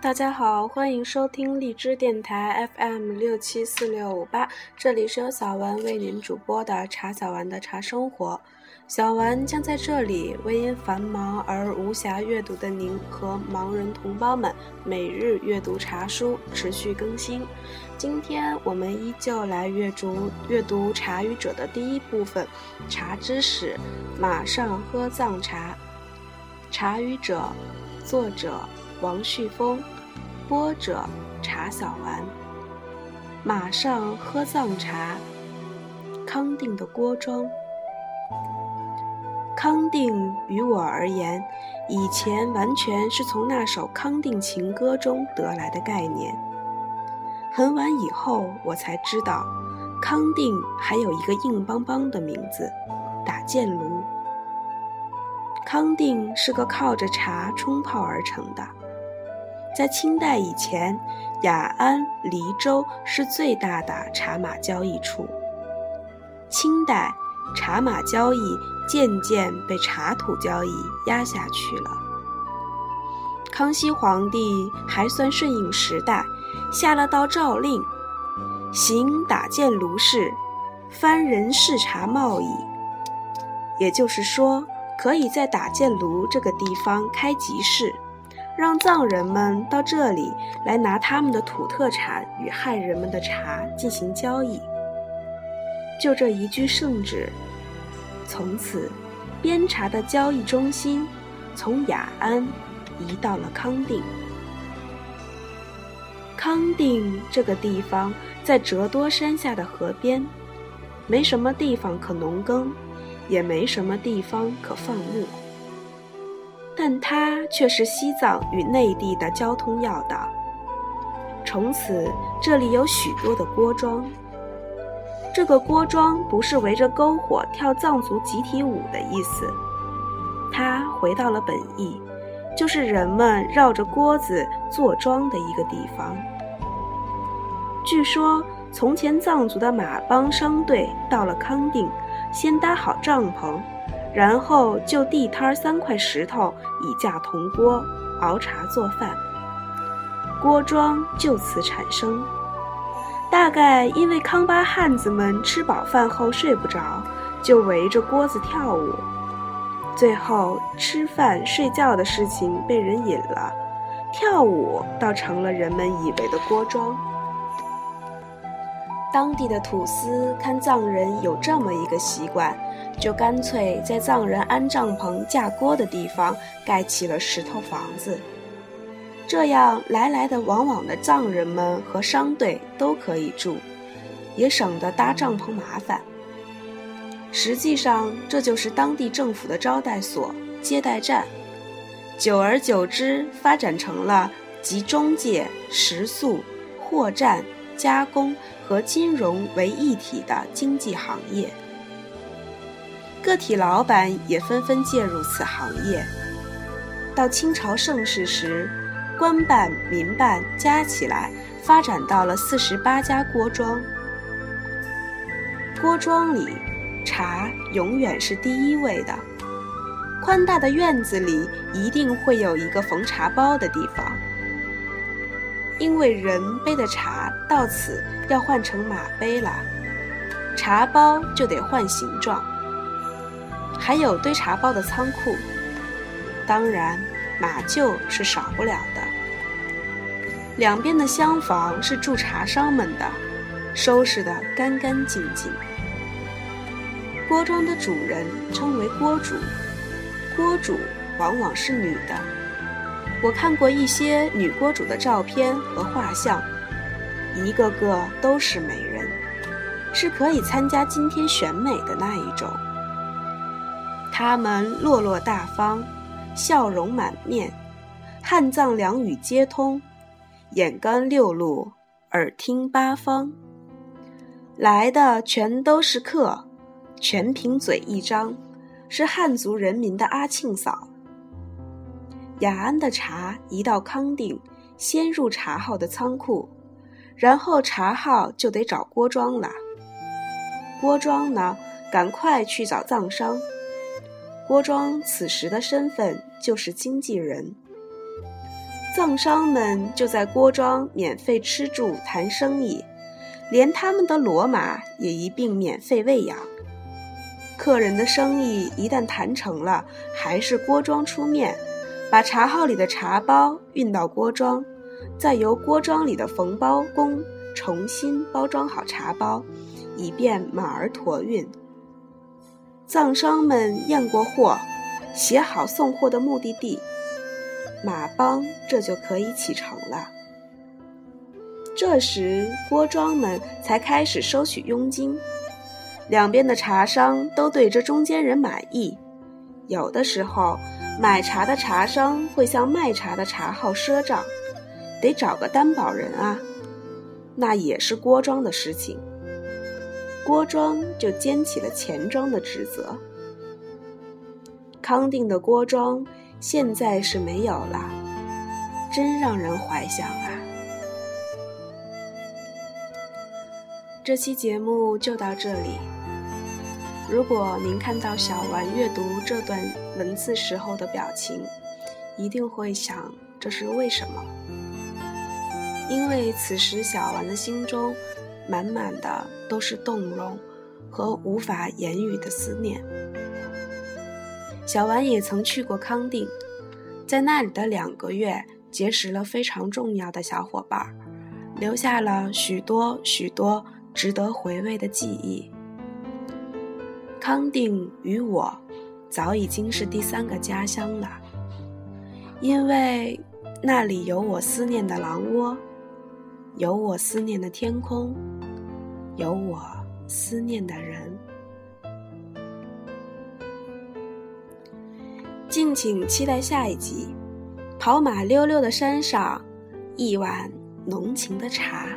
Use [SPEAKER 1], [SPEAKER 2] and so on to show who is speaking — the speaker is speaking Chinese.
[SPEAKER 1] 大家好，欢迎收听荔枝电台 FM 六七四六五八，这里是由小丸为您主播的茶小丸的茶生活。小丸将在这里为因繁忙而无暇阅读的您和盲人同胞们每日阅读茶书，持续更新。今天我们依旧来阅读阅读《茶语者》的第一部分——茶知识。马上喝藏茶，《茶语者》，作者。王旭峰，播者茶小丸。马上喝藏茶，康定的锅庄。康定于我而言，以前完全是从那首康定情歌中得来的概念。很晚以后，我才知道，康定还有一个硬邦邦的名字——打箭炉。康定是个靠着茶冲泡而成的。在清代以前，雅安、黎州是最大的茶马交易处。清代，茶马交易渐渐被茶土交易压下去了。康熙皇帝还算顺应时代，下了道诏令，行打箭炉事，番人视茶贸易。也就是说，可以在打箭炉这个地方开集市。让藏人们到这里来拿他们的土特产与汉人们的茶进行交易。就这一句圣旨，从此，边茶的交易中心从雅安移到了康定。康定这个地方在折多山下的河边，没什么地方可农耕，也没什么地方可放牧。但它却是西藏与内地的交通要道。从此，这里有许多的锅庄。这个锅庄不是围着篝火跳藏族集体舞的意思，它回到了本意，就是人们绕着锅子坐庄的一个地方。据说，从前藏族的马帮商队到了康定，先搭好帐篷。然后就地摊三块石头，以架铜锅熬茶做饭，锅庄就此产生。大概因为康巴汉子们吃饱饭后睡不着，就围着锅子跳舞，最后吃饭睡觉的事情被人引了，跳舞倒成了人们以为的锅庄。当地的土司看藏人有这么一个习惯。就干脆在藏人安帐篷架锅的地方盖起了石头房子，这样来来的往往的藏人们和商队都可以住，也省得搭帐篷麻烦。实际上，这就是当地政府的招待所、接待站，久而久之发展成了集中介、食宿、货站、加工和金融为一体的经济行业。个体老板也纷纷介入此行业。到清朝盛世时，官办、民办加起来发展到了四十八家锅庄。锅庄里，茶永远是第一位的。宽大的院子里一定会有一个缝茶包的地方，因为人背的茶到此要换成马背了，茶包就得换形状。还有堆茶包的仓库，当然马厩是少不了的。两边的厢房是住茶商们的，收拾得干干净净。锅庄的主人称为锅主，锅主往往是女的。我看过一些女锅主的照片和画像，一个个都是美人，是可以参加今天选美的那一种。她们落落大方，笑容满面，汉藏两语皆通，眼观六路，耳听八方。来的全都是客，全凭嘴一张，是汉族人民的阿庆嫂。雅安的茶一到康定，先入茶号的仓库，然后茶号就得找郭庄了。郭庄呢，赶快去找藏商。郭庄此时的身份就是经纪人。藏商们就在郭庄免费吃住谈生意，连他们的骡马也一并免费喂养。客人的生意一旦谈成了，还是郭庄出面，把茶号里的茶包运到郭庄，再由郭庄里的缝包工重新包装好茶包，以便马儿驮运。藏商们验过货，写好送货的目的地。马帮这就可以启程了。这时，郭庄们才开始收取佣金。两边的茶商都对这中间人满意。有的时候，买茶的茶商会向卖茶的茶号赊账，得找个担保人啊。那也是郭庄的事情。郭庄就肩起了钱庄的职责。康定的郭庄。现在是没有了，真让人怀想啊！这期节目就到这里。如果您看到小丸阅读这段文字时候的表情，一定会想这是为什么？因为此时小丸的心中满满的都是动容和无法言语的思念。小丸也曾去过康定，在那里的两个月，结识了非常重要的小伙伴，留下了许多许多值得回味的记忆。康定与我，早已经是第三个家乡了，因为那里有我思念的狼窝，有我思念的天空，有我思念的人。敬请期待下一集，跑马溜溜的山上，一碗浓情的茶。